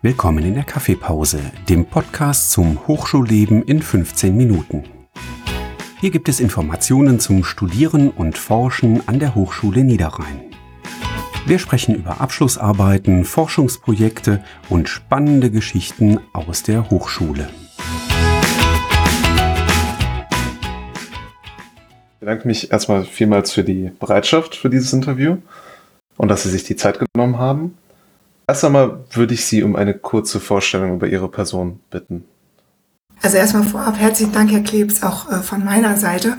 Willkommen in der Kaffeepause, dem Podcast zum Hochschulleben in 15 Minuten. Hier gibt es Informationen zum Studieren und Forschen an der Hochschule Niederrhein. Wir sprechen über Abschlussarbeiten, Forschungsprojekte und spannende Geschichten aus der Hochschule. Ich bedanke mich erstmal vielmals für die Bereitschaft für dieses Interview und dass Sie sich die Zeit genommen haben. Erst einmal würde ich Sie um eine kurze Vorstellung über Ihre Person bitten. Also erstmal vorab herzlichen Dank, Herr Klebs, auch äh, von meiner Seite.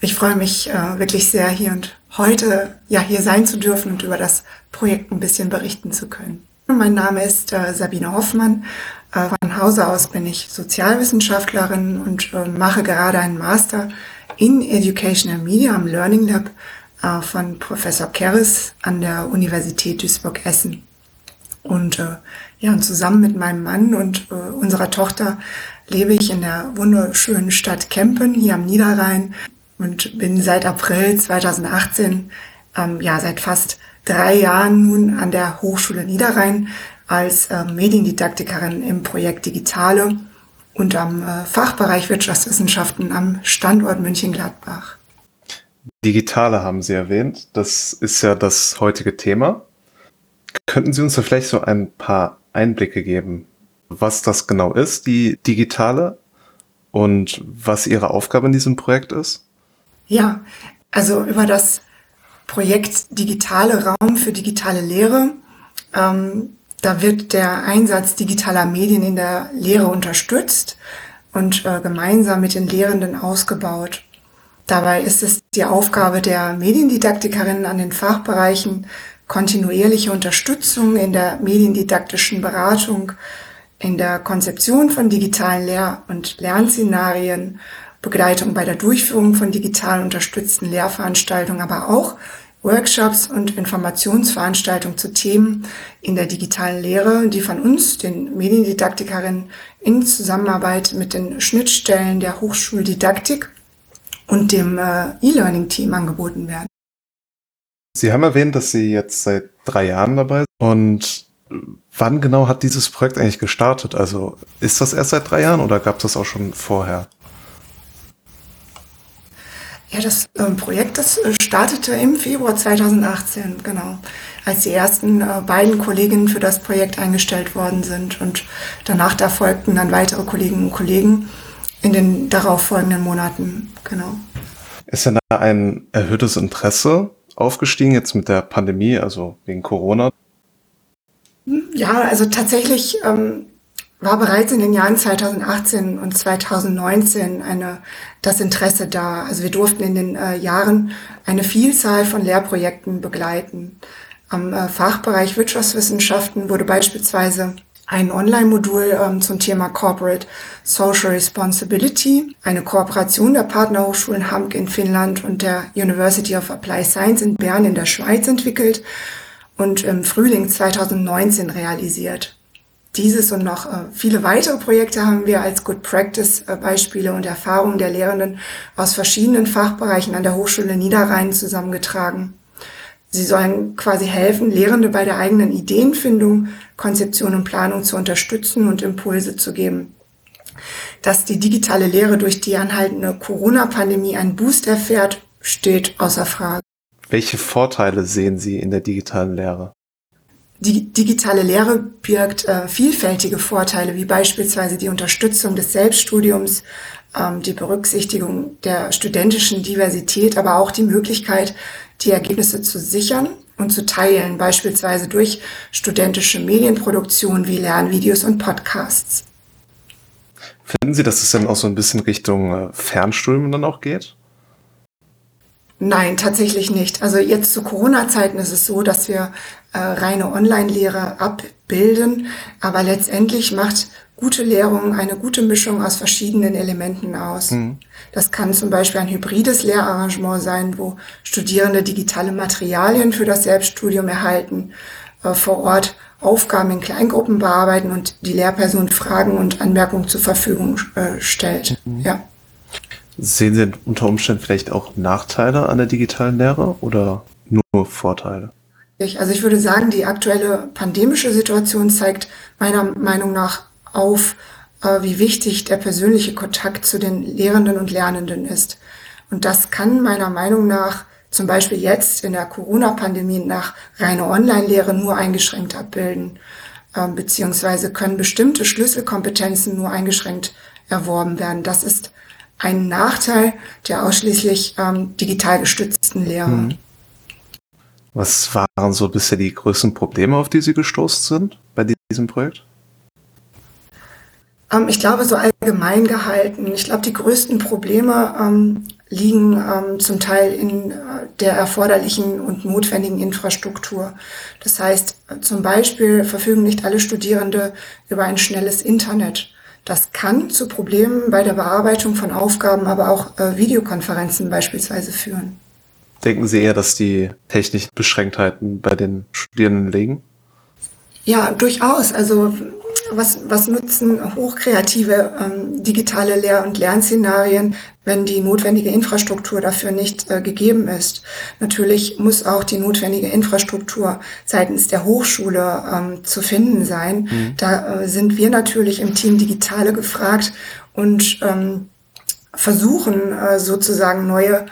Ich freue mich äh, wirklich sehr, hier und heute ja hier sein zu dürfen und über das Projekt ein bisschen berichten zu können. Mein Name ist äh, Sabine Hoffmann. Äh, von Hause aus bin ich Sozialwissenschaftlerin und äh, mache gerade einen Master in Educational Media am Learning Lab äh, von Professor Keres an der Universität Duisburg-Essen. Und äh, ja, und zusammen mit meinem Mann und äh, unserer Tochter lebe ich in der wunderschönen Stadt Kempen hier am Niederrhein und bin seit April 2018, ähm, ja, seit fast drei Jahren nun an der Hochschule Niederrhein als äh, Mediendidaktikerin im Projekt Digitale und am äh, Fachbereich Wirtschaftswissenschaften am Standort München-Gladbach. Digitale haben Sie erwähnt. Das ist ja das heutige Thema. Könnten Sie uns da vielleicht so ein paar Einblicke geben, was das genau ist, die digitale, und was Ihre Aufgabe in diesem Projekt ist? Ja, also über das Projekt Digitale Raum für digitale Lehre. Ähm, da wird der Einsatz digitaler Medien in der Lehre unterstützt und äh, gemeinsam mit den Lehrenden ausgebaut. Dabei ist es die Aufgabe der Mediendidaktikerinnen an den Fachbereichen, kontinuierliche Unterstützung in der mediendidaktischen Beratung, in der Konzeption von digitalen Lehr- und Lernszenarien, Begleitung bei der Durchführung von digital unterstützten Lehrveranstaltungen, aber auch Workshops und Informationsveranstaltungen zu Themen in der digitalen Lehre, die von uns, den Mediendidaktikerinnen, in Zusammenarbeit mit den Schnittstellen der Hochschuldidaktik und dem äh, E-Learning-Team angeboten werden. Sie haben erwähnt, dass Sie jetzt seit drei Jahren dabei sind. Und wann genau hat dieses Projekt eigentlich gestartet? Also ist das erst seit drei Jahren oder gab es das auch schon vorher? Ja, das äh, Projekt, das äh, startete im Februar 2018, genau, als die ersten äh, beiden Kolleginnen für das Projekt eingestellt worden sind. Und danach da folgten dann weitere Kolleginnen und Kollegen in den darauffolgenden Monaten, genau. Ist denn da ein erhöhtes Interesse aufgestiegen, jetzt mit der Pandemie, also wegen Corona? Ja, also tatsächlich ähm, war bereits in den Jahren 2018 und 2019 eine, das Interesse da. Also wir durften in den äh, Jahren eine Vielzahl von Lehrprojekten begleiten. Am äh, Fachbereich Wirtschaftswissenschaften wurde beispielsweise ein Online-Modul ähm, zum Thema Corporate Social Responsibility, eine Kooperation der Partnerhochschulen Hamk in Finnland und der University of Applied Science in Bern in der Schweiz entwickelt und im Frühling 2019 realisiert. Dieses und noch äh, viele weitere Projekte haben wir als Good Practice äh, Beispiele und Erfahrungen der Lehrenden aus verschiedenen Fachbereichen an der Hochschule Niederrhein zusammengetragen. Sie sollen quasi helfen, Lehrende bei der eigenen Ideenfindung, Konzeption und Planung zu unterstützen und Impulse zu geben. Dass die digitale Lehre durch die anhaltende Corona-Pandemie einen Boost erfährt, steht außer Frage. Welche Vorteile sehen Sie in der digitalen Lehre? Die digitale Lehre birgt äh, vielfältige Vorteile, wie beispielsweise die Unterstützung des Selbststudiums, ähm, die Berücksichtigung der studentischen Diversität, aber auch die Möglichkeit, die Ergebnisse zu sichern und zu teilen, beispielsweise durch studentische Medienproduktion wie Lernvideos und Podcasts. Finden Sie, dass es dann auch so ein bisschen Richtung äh, Fernstudium dann auch geht? Nein, tatsächlich nicht. Also jetzt zu Corona-Zeiten ist es so, dass wir äh, reine Online-Lehre abbilden, aber letztendlich macht gute Lehrung eine gute Mischung aus verschiedenen Elementen aus. Mhm. Das kann zum Beispiel ein hybrides Lehrarrangement sein, wo Studierende digitale Materialien für das Selbststudium erhalten, äh, vor Ort Aufgaben in Kleingruppen bearbeiten und die Lehrperson Fragen und Anmerkungen zur Verfügung äh, stellt. Mhm. Ja. Sehen Sie unter Umständen vielleicht auch Nachteile an der digitalen Lehre oder nur Vorteile? Also ich würde sagen, die aktuelle pandemische Situation zeigt meiner Meinung nach auf, äh, wie wichtig der persönliche Kontakt zu den Lehrenden und Lernenden ist. Und das kann meiner Meinung nach zum Beispiel jetzt in der Corona-Pandemie nach reine Online-Lehre nur eingeschränkt abbilden, ähm, beziehungsweise können bestimmte Schlüsselkompetenzen nur eingeschränkt erworben werden. Das ist ein Nachteil der ausschließlich ähm, digital gestützten Lehre. Mhm. Was waren so bisher die größten Probleme, auf die Sie gestoßen sind bei diesem Projekt? Ähm, ich glaube, so allgemein gehalten. Ich glaube, die größten Probleme ähm, liegen ähm, zum Teil in äh, der erforderlichen und notwendigen Infrastruktur. Das heißt, äh, zum Beispiel verfügen nicht alle Studierende über ein schnelles Internet. Das kann zu Problemen bei der Bearbeitung von Aufgaben, aber auch äh, Videokonferenzen beispielsweise führen. Denken Sie eher, dass die technischen Beschränktheiten bei den Studierenden liegen? Ja, durchaus. Also was, was nutzen hochkreative ähm, digitale Lehr- und Lernszenarien, wenn die notwendige Infrastruktur dafür nicht äh, gegeben ist? Natürlich muss auch die notwendige Infrastruktur seitens der Hochschule ähm, zu finden sein. Mhm. Da äh, sind wir natürlich im Team Digitale gefragt und ähm, versuchen äh, sozusagen neue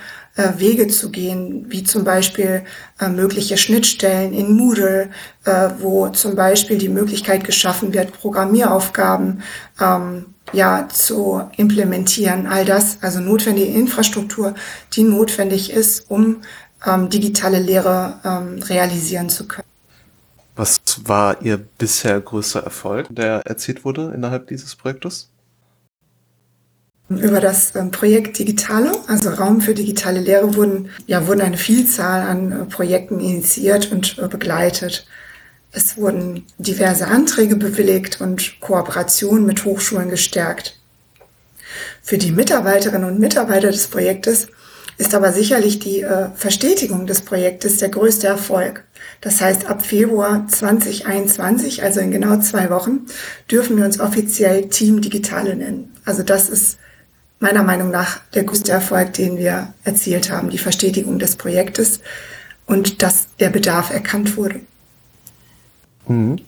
Wege zu gehen, wie zum Beispiel äh, mögliche Schnittstellen in Moodle, äh, wo zum Beispiel die Möglichkeit geschaffen wird, Programmieraufgaben ähm, ja zu implementieren. All das, also notwendige Infrastruktur, die notwendig ist, um ähm, digitale Lehre ähm, realisieren zu können. Was war Ihr bisher größter Erfolg, der erzielt wurde innerhalb dieses Projektes? Über das ähm, Projekt Digitale, also Raum für digitale Lehre, wurden, ja, wurden eine Vielzahl an äh, Projekten initiiert und äh, begleitet. Es wurden diverse Anträge bewilligt und Kooperationen mit Hochschulen gestärkt. Für die Mitarbeiterinnen und Mitarbeiter des Projektes ist aber sicherlich die äh, Verstetigung des Projektes der größte Erfolg. Das heißt, ab Februar 2021, also in genau zwei Wochen, dürfen wir uns offiziell Team Digitale nennen. Also das ist meiner Meinung nach der größte Erfolg, den wir erzielt haben, die Verstetigung des Projektes und dass der Bedarf erkannt wurde. Mhm.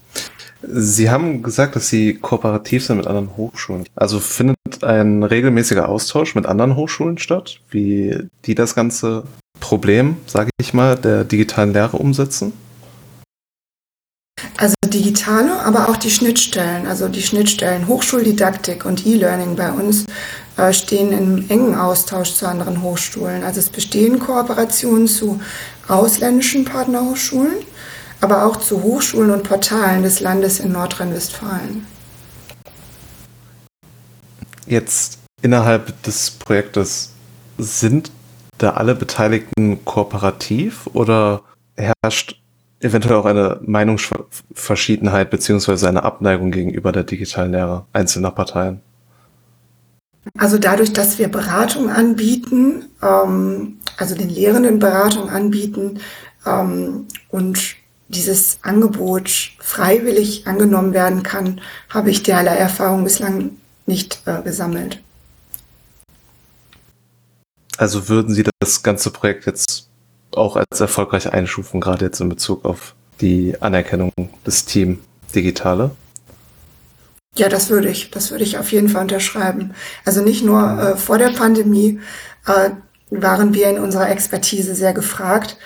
Sie haben gesagt, dass Sie kooperativ sind mit anderen Hochschulen. Also findet ein regelmäßiger Austausch mit anderen Hochschulen statt, wie die das ganze Problem, sage ich mal, der digitalen Lehre umsetzen? Also digitale, aber auch die Schnittstellen, also die Schnittstellen Hochschuldidaktik und E-Learning bei uns stehen im engen Austausch zu anderen Hochschulen. Also es bestehen Kooperationen zu ausländischen Partnerhochschulen, aber auch zu Hochschulen und Portalen des Landes in Nordrhein-Westfalen. Jetzt innerhalb des Projektes sind da alle Beteiligten kooperativ oder herrscht eventuell auch eine Meinungsverschiedenheit beziehungsweise eine Abneigung gegenüber der digitalen Lehre einzelner Parteien? Also dadurch, dass wir Beratung anbieten, ähm, also den Lehrenden Beratung anbieten ähm, und dieses Angebot freiwillig angenommen werden kann, habe ich derlei Erfahrung bislang nicht äh, gesammelt. Also würden Sie das ganze Projekt jetzt auch als erfolgreich einstufen, gerade jetzt in Bezug auf die Anerkennung des Team Digitale? Ja, das würde ich, das würde ich auf jeden Fall unterschreiben. Also nicht nur äh, vor der Pandemie äh, waren wir in unserer Expertise sehr gefragt.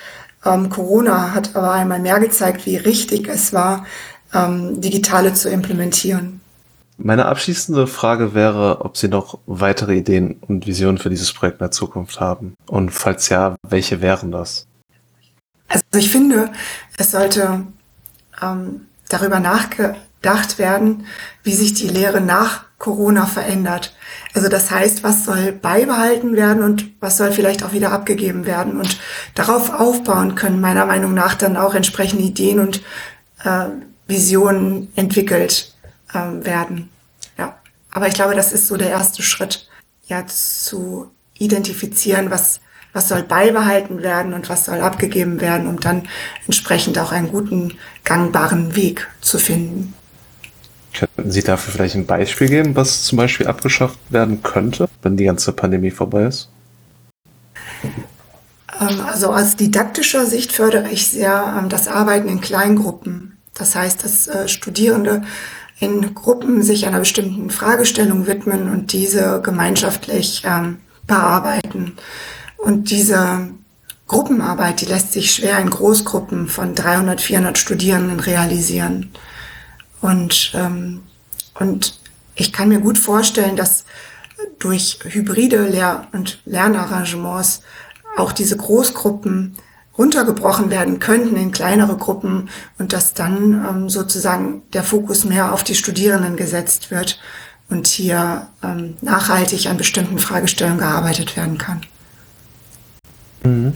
Ähm, Corona hat aber einmal mehr gezeigt, wie richtig es war, ähm, digitale zu implementieren. Meine abschließende Frage wäre, ob Sie noch weitere Ideen und Visionen für dieses Projekt in der Zukunft haben. Und falls ja, welche wären das? Also ich finde, es sollte ähm, darüber nachgedacht werden, wie sich die Lehre nach Corona verändert. Also das heißt, was soll beibehalten werden und was soll vielleicht auch wieder abgegeben werden. Und darauf aufbauen können meiner Meinung nach dann auch entsprechende Ideen und äh, Visionen entwickelt ähm, werden. Ja, aber ich glaube, das ist so der erste Schritt, ja, zu identifizieren, was was soll beibehalten werden und was soll abgegeben werden, um dann entsprechend auch einen guten, gangbaren Weg zu finden. Könnten Sie dafür vielleicht ein Beispiel geben, was zum Beispiel abgeschafft werden könnte, wenn die ganze Pandemie vorbei ist? Ähm, also aus didaktischer Sicht fördere ich sehr ähm, das Arbeiten in Kleingruppen. Das heißt, dass äh, Studierende in Gruppen sich einer bestimmten Fragestellung widmen und diese gemeinschaftlich ähm, bearbeiten. Und diese Gruppenarbeit, die lässt sich schwer in Großgruppen von 300, 400 Studierenden realisieren. Und, ähm, und ich kann mir gut vorstellen, dass durch hybride Lehr- und Lernarrangements auch diese Großgruppen runtergebrochen werden könnten in kleinere Gruppen und dass dann ähm, sozusagen der Fokus mehr auf die Studierenden gesetzt wird und hier ähm, nachhaltig an bestimmten Fragestellungen gearbeitet werden kann. Mhm.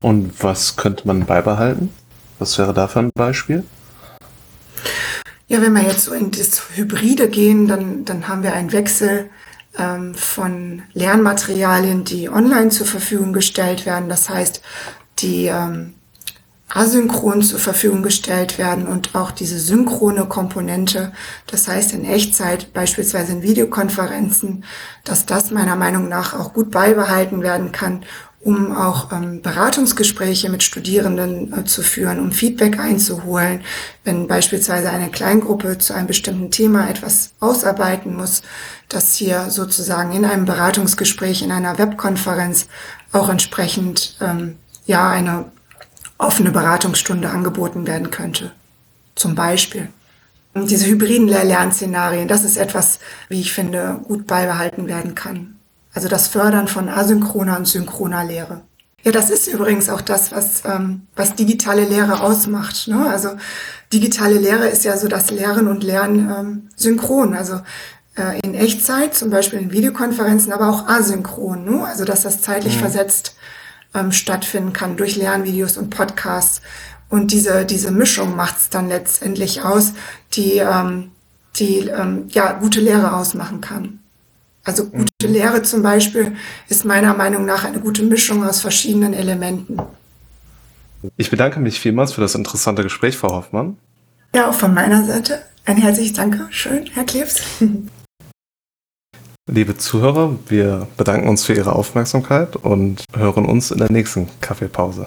Und was könnte man beibehalten? Was wäre da für ein Beispiel? Ja, wenn wir jetzt so in das Hybride gehen, dann, dann haben wir einen Wechsel ähm, von Lernmaterialien, die online zur Verfügung gestellt werden. Das heißt, die ähm, asynchron zur Verfügung gestellt werden und auch diese synchrone Komponente, das heißt in Echtzeit, beispielsweise in Videokonferenzen, dass das meiner Meinung nach auch gut beibehalten werden kann, um auch ähm, Beratungsgespräche mit Studierenden äh, zu führen, um Feedback einzuholen, wenn beispielsweise eine Kleingruppe zu einem bestimmten Thema etwas ausarbeiten muss, dass hier sozusagen in einem Beratungsgespräch, in einer Webkonferenz auch entsprechend ähm, ja eine offene Beratungsstunde angeboten werden könnte. Zum Beispiel. Und diese hybriden Lehr-Lernszenarien, das ist etwas, wie ich finde, gut beibehalten werden kann. Also das Fördern von asynchroner und synchroner Lehre. Ja, das ist übrigens auch das, was, ähm, was digitale Lehre ausmacht. Ne? Also digitale Lehre ist ja so das Lehren und Lernen ähm, synchron. Also äh, in Echtzeit, zum Beispiel in Videokonferenzen, aber auch asynchron. Ne? Also dass das zeitlich mhm. versetzt ähm, stattfinden kann durch Lernvideos und Podcasts. Und diese, diese Mischung macht es dann letztendlich aus, die, ähm, die ähm, ja, gute Lehre ausmachen kann. Also gute mhm. Lehre zum Beispiel ist meiner Meinung nach eine gute Mischung aus verschiedenen Elementen. Ich bedanke mich vielmals für das interessante Gespräch, Frau Hoffmann. Ja, auch von meiner Seite ein herzliches Danke. Schön, Herr Klebs. Liebe Zuhörer, wir bedanken uns für Ihre Aufmerksamkeit und hören uns in der nächsten Kaffeepause.